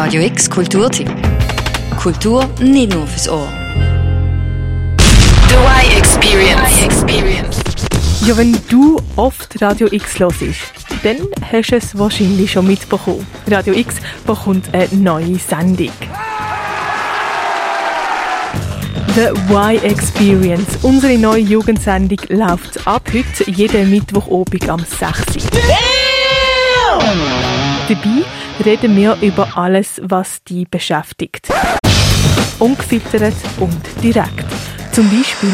Radio X Kulturtipp. Kultur nicht nur fürs Ohr. The Y Experience. Experience. Ja, wenn du oft Radio X hörst, dann hast du es wahrscheinlich schon mitbekommen. Radio X bekommt eine neue Sendung. The Y Experience, unsere neue Jugendsendung, läuft ab heute jeden Mittwochabend am 6. Dabei reden wir über alles, was dich beschäftigt. Ungefiltert und direkt. Zum Beispiel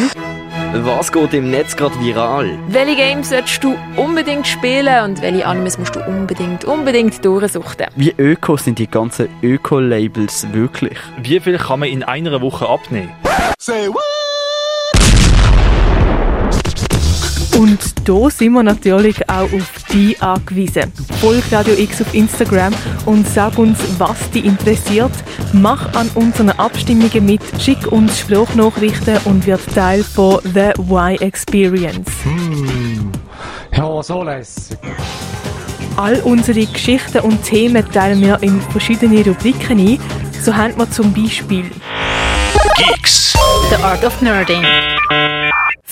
Was geht im Netz gerade viral? Welche Games solltest du unbedingt spielen und welche Animes musst du unbedingt, unbedingt durchsuchen? Wie öko sind die ganzen Öko-Labels wirklich? Wie viel kann man in einer Woche abnehmen? Und da sind wir natürlich auch auf dich angewiesen. Folg Radio X auf Instagram und sag uns, was dich interessiert. Mach an unseren Abstimmungen mit, schick uns Sprachnachrichten und wird Teil von The Y Experience. Ja, so lässig. All unsere Geschichten und Themen teilen wir in verschiedene Rubriken ein. So haben wir zum Beispiel The Art of Nerding.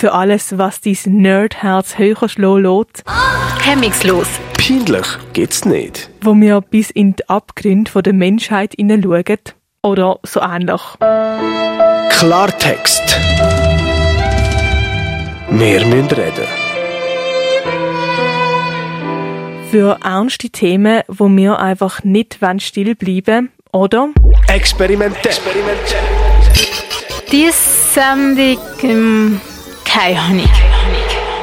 für alles, was dein Nerdherz höher schlagen lässt, Hemmungslos. Peinlich geht's nicht. wo wir bis in die Abgründe der Menschheit hineinschauen. Oder so ähnlich. Klartext. Wir müssen reden. Für ernste Themen, wo wir einfach nicht still bleiben wollen, oder? Experimentell. Diese Sendung, ähm, keine Ahnung.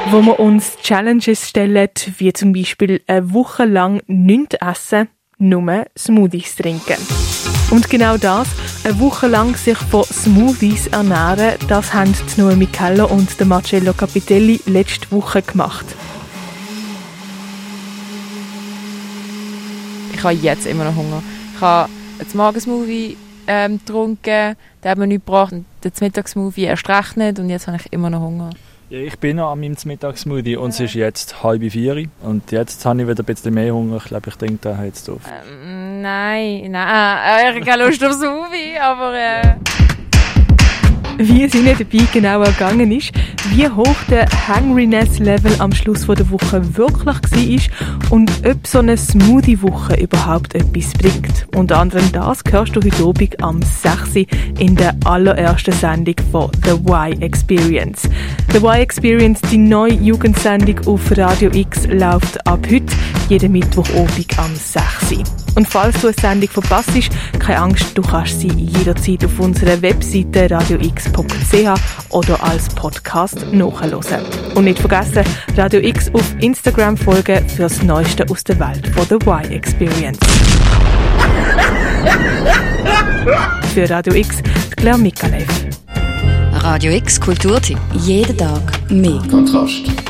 Wo wir uns Challenges stellen, wie zum Beispiel eine Woche lang nichts essen, nur Smoothies trinken. Und genau das, eine Woche lang sich von Smoothies ernähren, das haben die Noemi Keller und der Marcello Capitelli letzte Woche gemacht. Ich habe jetzt immer noch Hunger. Ich habe einen Morgensmovie ähm, getrunken, der hat mir nichts gebracht, und den Mittagsmovie erst recht nicht und jetzt habe ich immer noch Hunger. Ich bin noch an meinem Mittagssmoothie und es ist jetzt halb vier und jetzt habe ich wieder ein bisschen mehr Hunger. Ich glaube, ich denke, da jetzt drauf. Ähm, nein, nein, äh, ich habe keine Lust aufs Movie, aber äh, Wie es ihnen dabei genau ergangen ist, wie hoch der Hungriness-Level am Schluss der Woche wirklich war und ob so eine Smoothie-Woche überhaupt etwas bringt. Unter anderem das hörst du heute Abend am 6. in der allerersten Sendung von The Y Experience. The Y Experience, die neue Jugendsendung auf Radio X, läuft ab heute jeden Mittwochabend am 6. Und falls du eine Sendung verpasst, keine Angst, du kannst sie jederzeit auf unserer Webseite radiox.ch oder als Podcast nachhören. Und nicht vergessen, Radio X auf Instagram folgen fürs Neueste aus der Welt von The Y Experience. Für Radio X, die Claire Mikalev. Radio X Kulturtipp. Jeden Tag mehr. Kontrast.